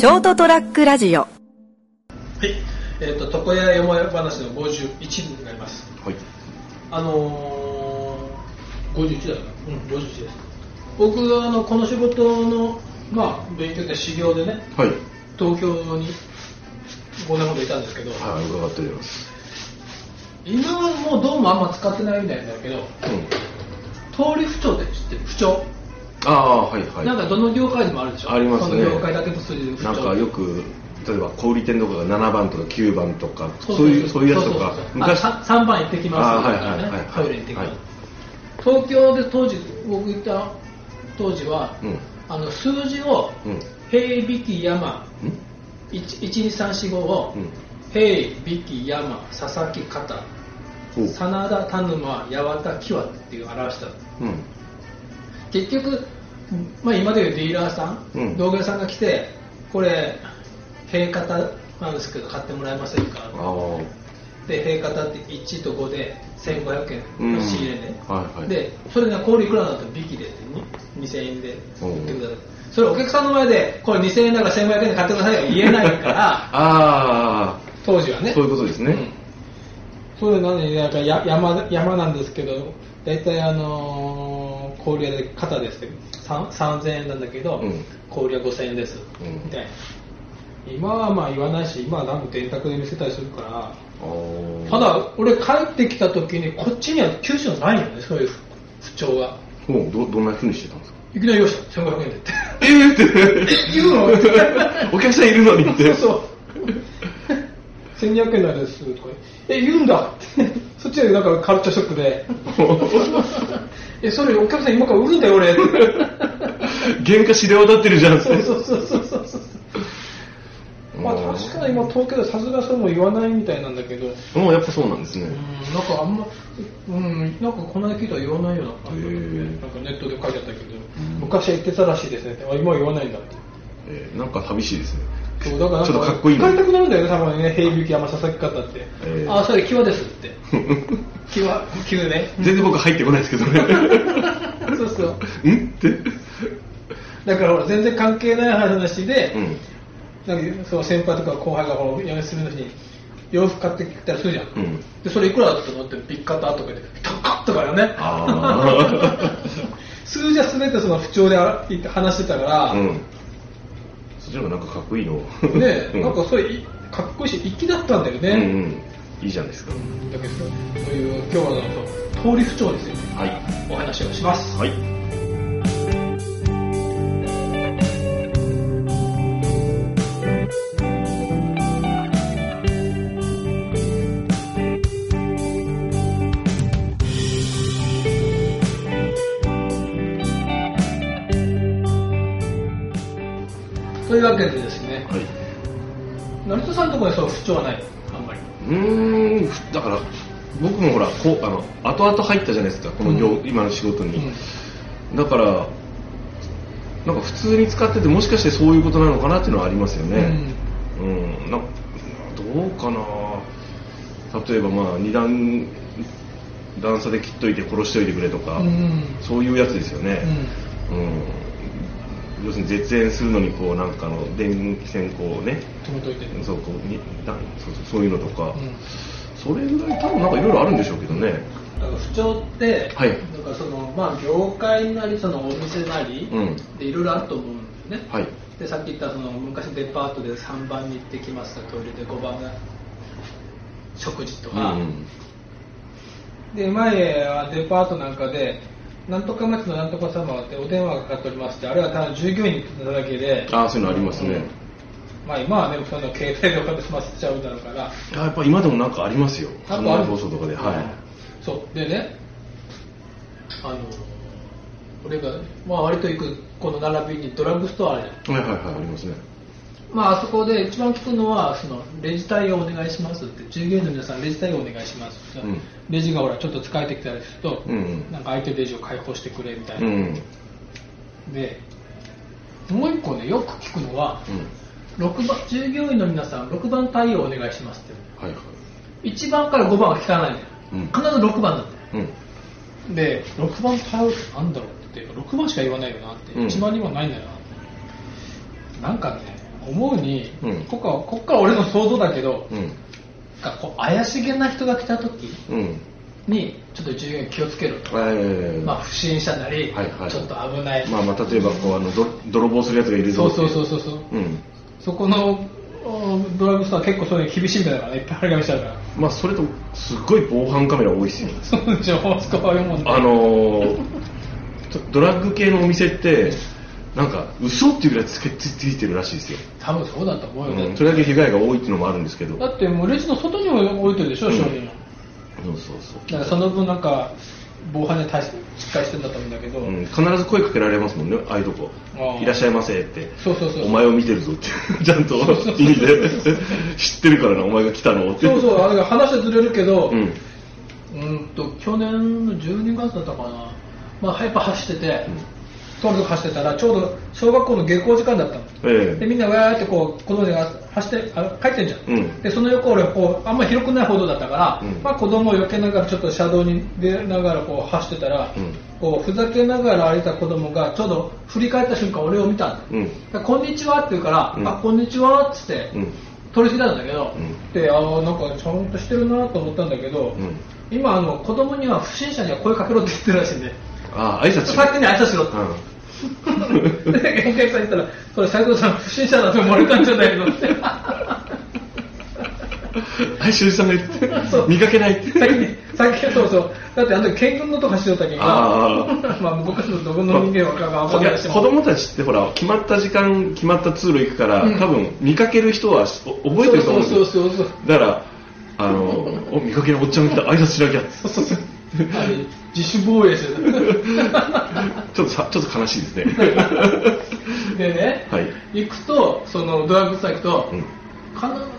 ショートトラックラジオはい、えっ、と床屋よもや話の51になります。はい。あのー、51だよな。うん、51です。僕はあのこの仕事のまあ勉強で修行でね、はい。東京に5年ほどいたんですけど、はい、伺っております。今はもうどうもあんま使ってないみたいなんだけど、うん。通り不調って知ってる？不調、ああ、はいはい。なんかどの業界でもあるでしょ？ありますねその業界だけとする不調。なんかよく、例えば小売店とかが7番とか9番とか、そそういう、そういうやつとか昔、あさ3番行ってきますとかねあはいはいはいはいトイレ行ってきます、はい東京で当時僕行った当時は、うん。あの数字をうん。平引き山うん12345を、うん。平引き山佐々木肩お真田田沼八幡木和っていう表したうん。結局、まあ、今でいうディーラーさん、うん。道具屋さんが来てこれ平肩なんですけど買ってもらえませんか？で平肩って1と5で1500円の仕入れね、はいはい。でそれが氷いくらだったらビキでってに2000円でうん。売ってくださいそれお客さんの前でこれ2000円だから1500円で買ってくださいは言えないから ああ、当時はね。そういうことですね。うん。それなのになんかや山山なんですけど大体あのー氷屋で肩ですけどさん3000円なんだけど、うん。氷屋5000円です、うん。みたいな。今はまあ言わないし今はなんか電卓で見せたりするから。ただ俺帰ってきた時にこっちには九州ないよねそういう不調が。もうど、どんな風にしてたんですか？いきなりよし1500円で。ってえーって。え 言うの？お客さんいるのにって。そうそう。1200円なんですとかえ言うんだ。ってそっちでなんかカルチャーショックでえそれお客さん今から売るんだよ俺。原価知れ渡ってるじゃんって。そうそうそうそうそう。まあ確かに今東京でさすがそうも言わないみたいなんだけど。もうやっぱそうなんですね。うんなんかあんまうんなんかこの間聞いたら言わないような感じなんかネットで書いてあったけど、昔は言ってたらしいですねって。あ今は言わないんだって。えーなんか寂しいですね。そうだからちょっとかっこいいな使いたくなるんだよね、たまにね、平引き山佐々木方って。ええあ、それ、際ですって。際、際ね。全然僕入ってこないですけどね。そうそう。ん？って？だからほら、全然関係ない話で、うん。なんかその先輩とか後輩がほら、辞めするのに、洋服買ってきたりするじゃん。うん。で、それいくらだと思って、ビッカッタとかで、高っとかよね。あ 数字は全てその不調であ話してたから、あ。うん。そっちの方がなんかかっこいいの。ね、うんなんかそれ、いかっこいいし、粋だったんだよね。うんうん。いいじゃないですか。だけど、そういう、今日は通り不調ですよ。はい。お話をします。はい。というわけでですね、はい。成田さんのところにそう不調はない。うーん。だから、僕もほら、こう、あの、後々入ったじゃないですか、この業、うん。今の仕事に。うん。だから、なんか普通に使ってて、もしかしてそういうことなのかなっていうのはありますよね。うん、などうかな。例えばまあ二段段差で切っといて殺しといてくれとか、うんうん。そういうやつですよね、うん。うん要するに絶縁するのにこうなんかあの電気線こうね。止めといて。そうこうにだそうそうそういうのとか、うん。それぐらい多分なんかいろいろあるんでしょうけどね。だから不調って、はい。なんかそのまあ業界なりそのお店なり、うん。でいろいろあると思うんですね。はい。でさっき言ったその昔デパートで3番に行ってきますトイレで5番が食事とうんか、で前はデパートなんかでなんとか町のなんとか様ってお電話がかかっておりましてあれはただ従業員に言ってただけでああそういうのありますね、まあ今はねその携帯で済ませちゃうだろうから。あやっぱ今でもなんかありますよ。なんかある。放送とかではい、そう。でねあの俺が、まあ、割と行くこの並びにドラッグストアあるじゃん。はいはいはいありますねまあ、あそこで一番聞くのはそのレジ対応お願いしますって従業員の皆さんレジ対応お願いします。って、うん。レジがほらちょっと疲れてきたりすると、うん。うんなんか相手レジを開放してくれみたいうな、ん。でもう一個ねよく聞くのはうん。6番従業員の皆さん6番対応お願いしますって。はいはい。1番から5番は聞かないんだよ、うん。必ず6番なんだようん。で6番対応ってなんだろうって6番しか言わないよなって、うん。1番にはないんだよなって。なんかね思うに、うん。こここっから俺の想像だけど、うん。こう怪しげな人が来た時うん。にちょっと従業員気をつけろと、えーまあ、不審者なり、はいはいちょっと危ない、まあまあ例えばこうあのど泥棒するやつがいるぞそう。そうそうそうそう、うん。そこのおドラッグストア結構そういうの厳しいみたいなのがねいっぱい張り紙してあるから。まあそれとすっごい防犯カメラ多いですよ そうでしょあのードラッグ系のお店ってなんか嘘っていうぐらいつけつついてるらしいですよ、多分そうだと思うよ。ね、うん、それだけ被害が多いっていうのもあるんですけど。だってもうレジの外にも置いてるでしょ、うん。商品をそうそうそう。だからその分なんか防犯に対してしっかりしてるんだと思うんだけど、うん、必ず声かけられますもんね、ああいうとこ。いらっしゃいませって。そうそうそうお前を見てるぞって。ちゃんと意味で。知ってるからな、お前が来たのって。そうそう。あれ話はずれるけど、うん。うんと去年の12月だったかな、まあ、やっぱ走ってて、とにかく走ってたらちょうど小学校の下校時間だったの。ええ。でみんなわーってこう子供が走ってあ帰ってんじゃん、うん。でその横俺こうあんま広くない歩道だったから、うん。まあ、子供を避けながらちょっと車道に出ながらこう走ってたら、うん。こうふざけながら歩いた子供がちょうど振り返った瞬間俺を見たんだ、うん。でこんにちはって言うから、うん。あこんにちはっつって、うん。取り過ぎたんだけど、うん。であーなんかちゃんとしてるなと思ったんだけど、うん。今あの子供には不審者には声かけろって言ってるらしいんで。ああ、挨拶しろ。先に挨拶しろって、うん。でお客さん言ったらそれ斉藤さん不審者だと思われたんじゃないの。ってはい、修二さんが言ってそう、見かけないって。先に先にそうそう。だってあの時県軍のとこ走ってた時にあまあ僕のどこの人間はか分かんいやないし。子供たちってほら決まった時間決まった通路行くから、うん。多分見かける人はお覚えてると思うんですよ。そうそうそうそう。だからあのお見かけのおっちゃんが来た挨拶しなきゃ。そうそうそう。あれ自主防衛してる ちょっとさちょっと悲しいですね。でね、はい。行くとそのドラッグストア行くと、うん。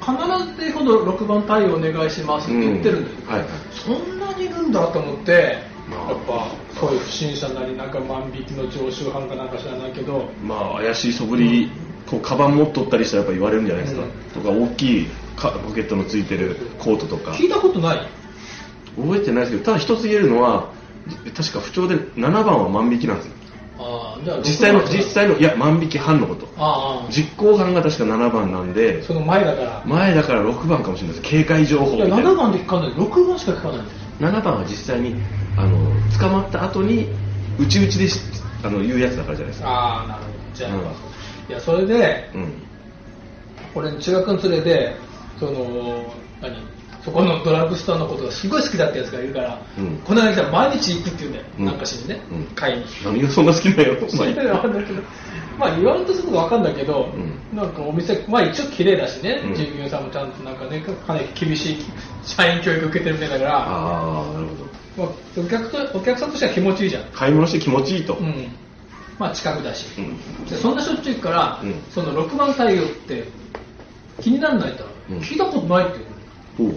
必ずほど6番対応お願いしますって言ってるんだよ、うんはいはい。そんなにいるんだと思ってやっまあぱそういう不審者なりなんか万引きの常習犯かなんか知らないけどまあ怪しい素振り、こうカバン持っとったりしたらやっぱ言われるんじゃないですか、うん。とか大きいかポケットのついてるコートとか。聞いたことない。覚えてないですけどただ一つ言えるのは確か不調で7番は万引きなんですよ。ああじゃあ実際の6番実際のいや万引き犯のこと。ああ実行犯が確か7番なんで。その前だから。前だから6番かもしれないです警戒情報みたいな。7番で聞かない。6番しか聞かないんだよ。7番は実際にあの捕まった後にうちうちでしあの言うやつだからじゃないですか。ああなるほど。じゃあ、うん。いやそれでうん。俺中学の連れでその何？そこのドラッグストアのことがすごい好きだってやつがいるから、うん。この間来たら毎日行くって言うんだよ、うん。なんかしにね、うん。買いに何がそんな好きなんやろそれは分かんないけど。まあ言われるとすぐ分かんだけど、うなんかお店まあ一応綺麗だしね、うん。従業員さんもちゃんとなんかねかなり厳しい社員教育受けてるみたいだから。ああなるほど。まあ、お客とお客さんとしては気持ちいいじゃん、買い物して気持ちいいと、うん、まあ近くだし、そんなしょっちゅう行くから、うん。その6番対応って気にならないと、うん。聞いたことないって。言うおう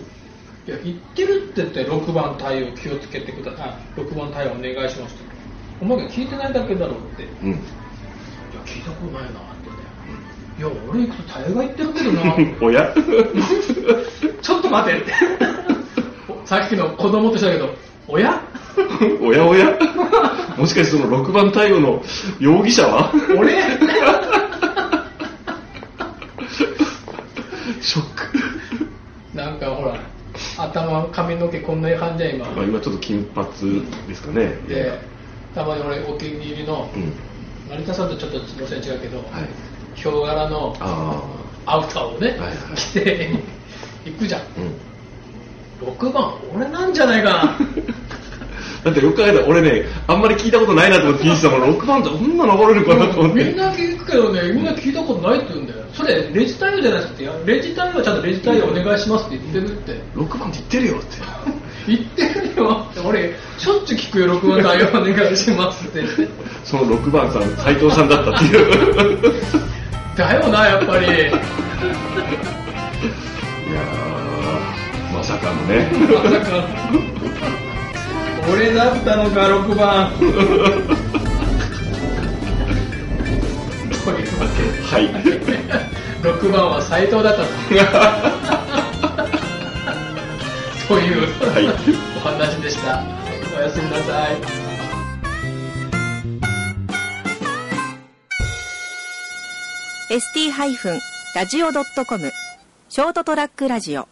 いや言ってるって言って6番対応気をつけてくださいあ6番対応お願いしますってお前が聞いてないだけだろうって。いやうん聞いたことないなって言っていや俺行くと大概言ってるけどな。おや？ちょっと待て。っ てさっきの子供としたけどおや？おやおや？もしかしてその6番対応の容疑者は？俺？ショック。なんかほら頭髪の毛こんな感じや今。まあ今ちょっと金髪ですかね。でたまに俺お気に入りのうん成田さんとちょっと路線違うけど、はい。ヒョウ柄のあアウターをね、着て行くじゃん。あうん。6番俺なんじゃないかな。だってよく考えたら俺ねあんまり聞いたことないなと思って聞いてたから6番ってこんな流れるかなと思って。みんな聞くけどねみんな聞いたことないって言うんだよそれレジ対応じゃないですかって。レジ対応はちゃんとレジ対応お願いしますって言ってるって。6番って言ってるよって。言ってるよ。って俺しょっちゅう聞くよ6番対応お願いしますって。その6番さん斉藤さんだったっていう。だよなやっぱり。いやーまさかのね。まさか俺だったのか6番。はい6番は斎藤だった という、はい。お話でした。おやすみなさい。ST-radio.com ショートトラックラジオ